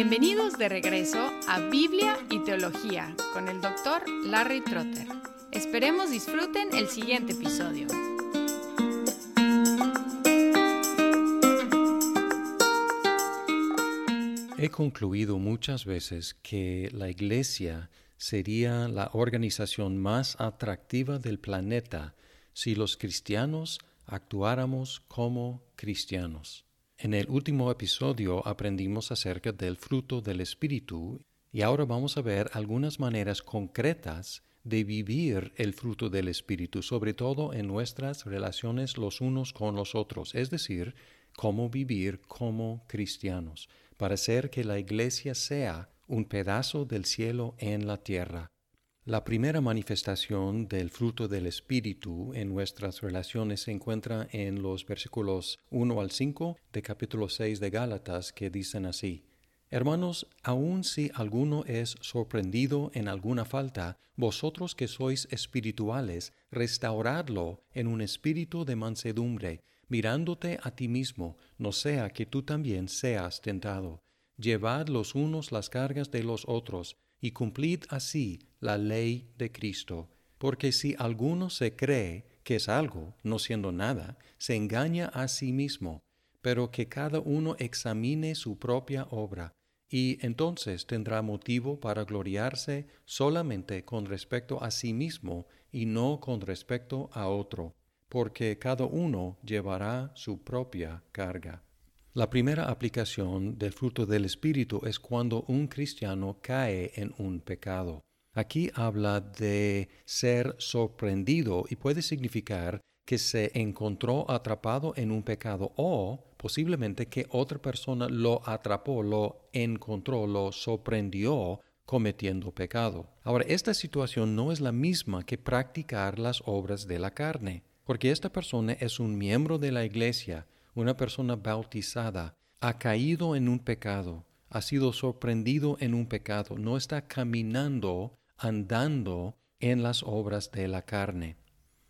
Bienvenidos de regreso a Biblia y Teología con el doctor Larry Trotter. Esperemos disfruten el siguiente episodio. He concluido muchas veces que la Iglesia sería la organización más atractiva del planeta si los cristianos actuáramos como cristianos. En el último episodio aprendimos acerca del fruto del Espíritu y ahora vamos a ver algunas maneras concretas de vivir el fruto del Espíritu, sobre todo en nuestras relaciones los unos con los otros, es decir, cómo vivir como cristianos, para hacer que la iglesia sea un pedazo del cielo en la tierra. La primera manifestación del fruto del Espíritu en nuestras relaciones se encuentra en los versículos 1 al 5 de capítulo 6 de Gálatas que dicen así. Hermanos, aun si alguno es sorprendido en alguna falta, vosotros que sois espirituales, restauradlo en un espíritu de mansedumbre, mirándote a ti mismo, no sea que tú también seas tentado. Llevad los unos las cargas de los otros, y cumplid así la ley de Cristo. Porque si alguno se cree que es algo, no siendo nada, se engaña a sí mismo, pero que cada uno examine su propia obra, y entonces tendrá motivo para gloriarse solamente con respecto a sí mismo y no con respecto a otro, porque cada uno llevará su propia carga. La primera aplicación del fruto del Espíritu es cuando un cristiano cae en un pecado. Aquí habla de ser sorprendido y puede significar que se encontró atrapado en un pecado o posiblemente que otra persona lo atrapó, lo encontró, lo sorprendió cometiendo pecado. Ahora, esta situación no es la misma que practicar las obras de la carne, porque esta persona es un miembro de la iglesia, una persona bautizada ha caído en un pecado, ha sido sorprendido en un pecado, no está caminando, andando en las obras de la carne.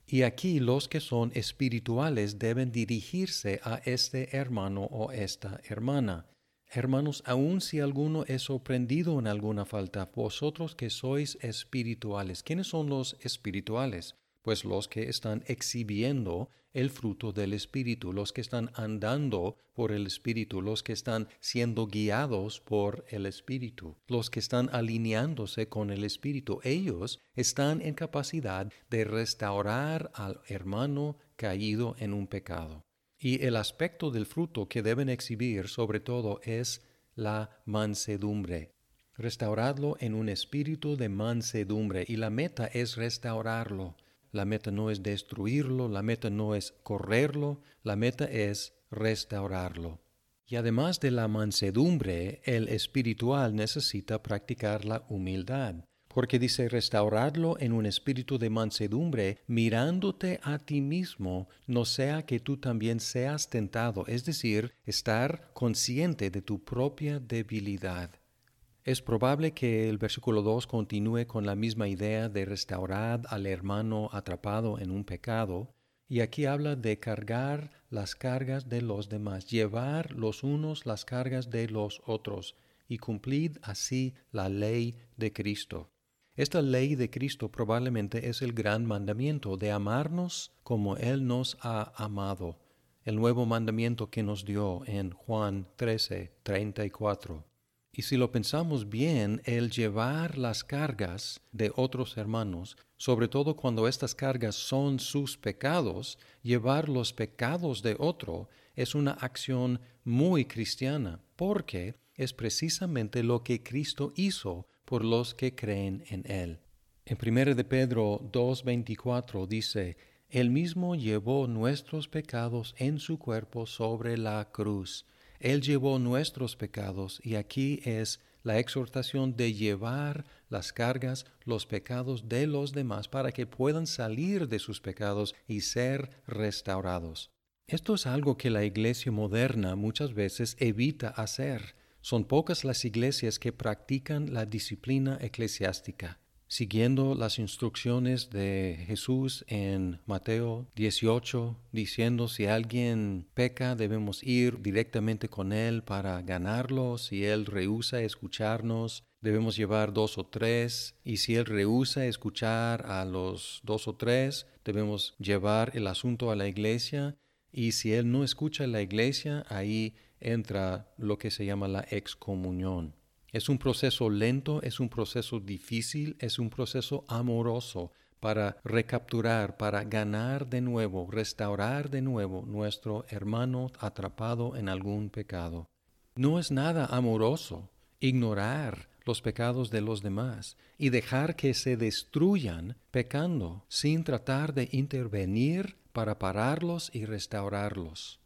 Y aquí los que son espirituales deben dirigirse a este hermano o esta hermana. Hermanos, aun si alguno es sorprendido en alguna falta, vosotros que sois espirituales, ¿quiénes son los espirituales? Pues los que están exhibiendo el fruto del Espíritu, los que están andando por el Espíritu, los que están siendo guiados por el Espíritu, los que están alineándose con el Espíritu, ellos están en capacidad de restaurar al hermano caído en un pecado. Y el aspecto del fruto que deben exhibir sobre todo es la mansedumbre. Restauradlo en un espíritu de mansedumbre y la meta es restaurarlo la meta no es destruirlo, la meta no es correrlo, la meta es restaurarlo. Y además de la mansedumbre, el espiritual necesita practicar la humildad, porque dice restaurarlo en un espíritu de mansedumbre, mirándote a ti mismo, no sea que tú también seas tentado, es decir, estar consciente de tu propia debilidad. Es probable que el versículo 2 continúe con la misma idea de restaurar al hermano atrapado en un pecado, y aquí habla de cargar las cargas de los demás, llevar los unos las cargas de los otros, y cumplid así la ley de Cristo. Esta ley de Cristo probablemente es el gran mandamiento de amarnos como Él nos ha amado, el nuevo mandamiento que nos dio en Juan 13, 34. Y si lo pensamos bien, el llevar las cargas de otros hermanos, sobre todo cuando estas cargas son sus pecados, llevar los pecados de otro es una acción muy cristiana, porque es precisamente lo que Cristo hizo por los que creen en Él. En 1 de Pedro 2.24 dice, Él mismo llevó nuestros pecados en su cuerpo sobre la cruz él llevó nuestros pecados y aquí es la exhortación de llevar las cargas, los pecados de los demás para que puedan salir de sus pecados y ser restaurados. Esto es algo que la iglesia moderna muchas veces evita hacer. Son pocas las iglesias que practican la disciplina eclesiástica. Siguiendo las instrucciones de Jesús en Mateo 18, diciendo si alguien peca debemos ir directamente con él para ganarlo, si él rehúsa escucharnos debemos llevar dos o tres. Y si él rehúsa escuchar a los dos o tres debemos llevar el asunto a la iglesia. Y si él no escucha a la iglesia ahí entra lo que se llama la excomunión. Es un proceso lento, es un proceso difícil, es un proceso amoroso para recapturar, para ganar de nuevo, restaurar de nuevo nuestro hermano atrapado en algún pecado. No es nada amoroso ignorar los pecados de los demás y dejar que se destruyan pecando sin tratar de intervenir para pararlos y restaurarlos.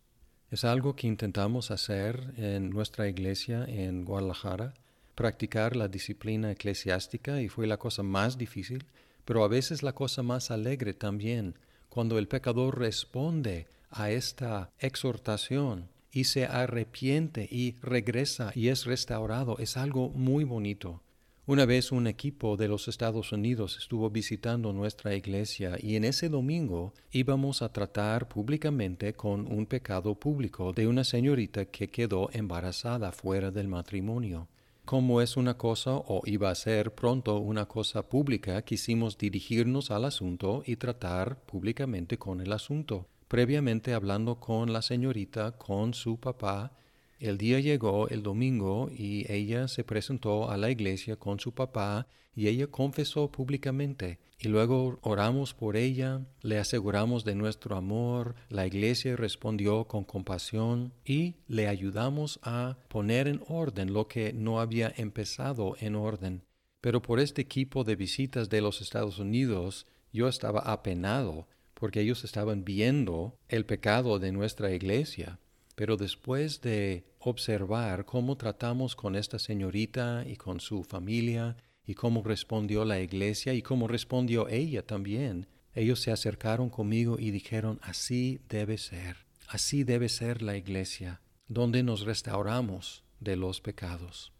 Es algo que intentamos hacer en nuestra iglesia en Guadalajara practicar la disciplina eclesiástica y fue la cosa más difícil, pero a veces la cosa más alegre también, cuando el pecador responde a esta exhortación y se arrepiente y regresa y es restaurado, es algo muy bonito. Una vez un equipo de los Estados Unidos estuvo visitando nuestra iglesia y en ese domingo íbamos a tratar públicamente con un pecado público de una señorita que quedó embarazada fuera del matrimonio. Como es una cosa o iba a ser pronto una cosa pública, quisimos dirigirnos al asunto y tratar públicamente con el asunto. Previamente hablando con la señorita, con su papá, el día llegó el domingo y ella se presentó a la iglesia con su papá y ella confesó públicamente. Y luego oramos por ella, le aseguramos de nuestro amor, la iglesia respondió con compasión y le ayudamos a poner en orden lo que no había empezado en orden. Pero por este equipo de visitas de los Estados Unidos yo estaba apenado porque ellos estaban viendo el pecado de nuestra iglesia pero después de observar cómo tratamos con esta señorita y con su familia, y cómo respondió la iglesia y cómo respondió ella también, ellos se acercaron conmigo y dijeron, así debe ser, así debe ser la iglesia, donde nos restauramos de los pecados.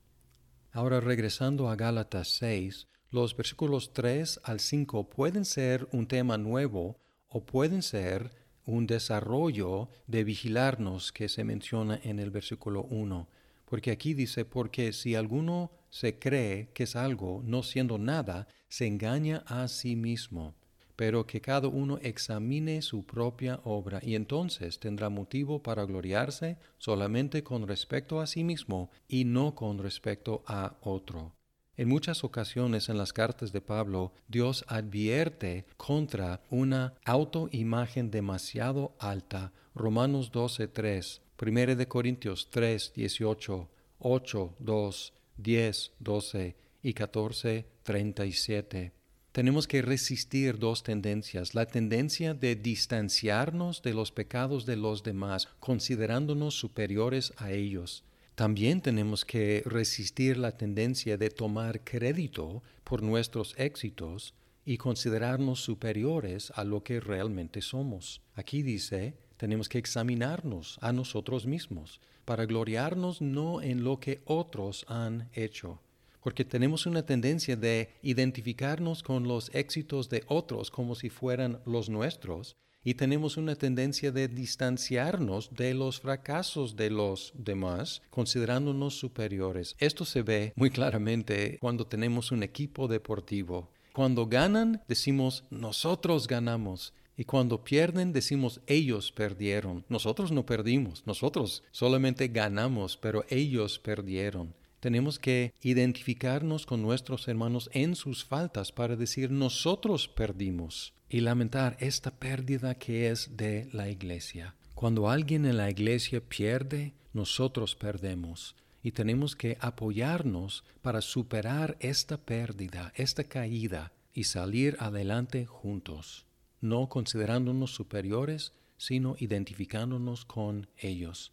Ahora regresando a Gálatas 6, los versículos 3 al 5 pueden ser un tema nuevo o pueden ser un desarrollo de vigilarnos que se menciona en el versículo 1. Porque aquí dice, porque si alguno se cree que es algo, no siendo nada, se engaña a sí mismo. Pero que cada uno examine su propia obra y entonces tendrá motivo para gloriarse solamente con respecto a sí mismo y no con respecto a otro. En muchas ocasiones en las cartas de Pablo, Dios advierte contra una autoimagen demasiado alta. Romanos 12:3, 1 de Corintios 3, 18, 8, 2, 10, 12 y 14, 37. Tenemos que resistir dos tendencias, la tendencia de distanciarnos de los pecados de los demás, considerándonos superiores a ellos, también tenemos que resistir la tendencia de tomar crédito por nuestros éxitos y considerarnos superiores a lo que realmente somos. Aquí dice, tenemos que examinarnos a nosotros mismos para gloriarnos no en lo que otros han hecho, porque tenemos una tendencia de identificarnos con los éxitos de otros como si fueran los nuestros y tenemos una tendencia de distanciarnos de los fracasos de los demás, considerándonos superiores. Esto se ve muy claramente cuando tenemos un equipo deportivo. Cuando ganan, decimos nosotros ganamos. Y cuando pierden, decimos ellos perdieron. Nosotros no perdimos, nosotros solamente ganamos, pero ellos perdieron. Tenemos que identificarnos con nuestros hermanos en sus faltas para decir nosotros perdimos y lamentar esta pérdida que es de la iglesia. Cuando alguien en la iglesia pierde, nosotros perdemos y tenemos que apoyarnos para superar esta pérdida, esta caída y salir adelante juntos, no considerándonos superiores, sino identificándonos con ellos.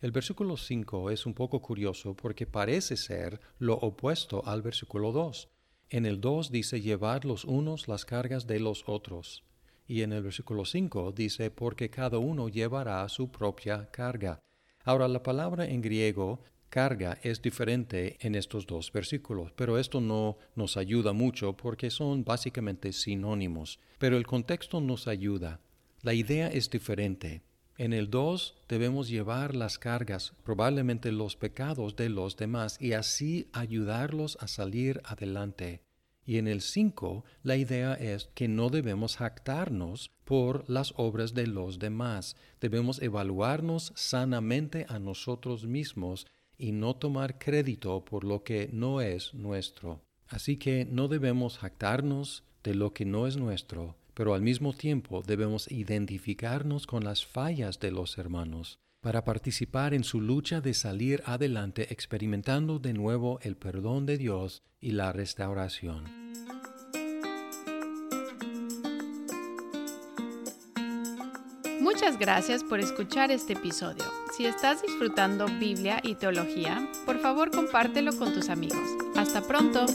El versículo 5 es un poco curioso porque parece ser lo opuesto al versículo 2. En el 2 dice llevar los unos las cargas de los otros. Y en el versículo 5 dice porque cada uno llevará su propia carga. Ahora la palabra en griego carga es diferente en estos dos versículos, pero esto no nos ayuda mucho porque son básicamente sinónimos, pero el contexto nos ayuda. La idea es diferente. En el 2 debemos llevar las cargas, probablemente los pecados de los demás, y así ayudarlos a salir adelante. Y en el 5 la idea es que no debemos jactarnos por las obras de los demás, debemos evaluarnos sanamente a nosotros mismos y no tomar crédito por lo que no es nuestro. Así que no debemos jactarnos de lo que no es nuestro, pero al mismo tiempo debemos identificarnos con las fallas de los hermanos para participar en su lucha de salir adelante experimentando de nuevo el perdón de Dios y la restauración. Muchas gracias por escuchar este episodio. Si estás disfrutando Biblia y teología, por favor compártelo con tus amigos. Hasta pronto.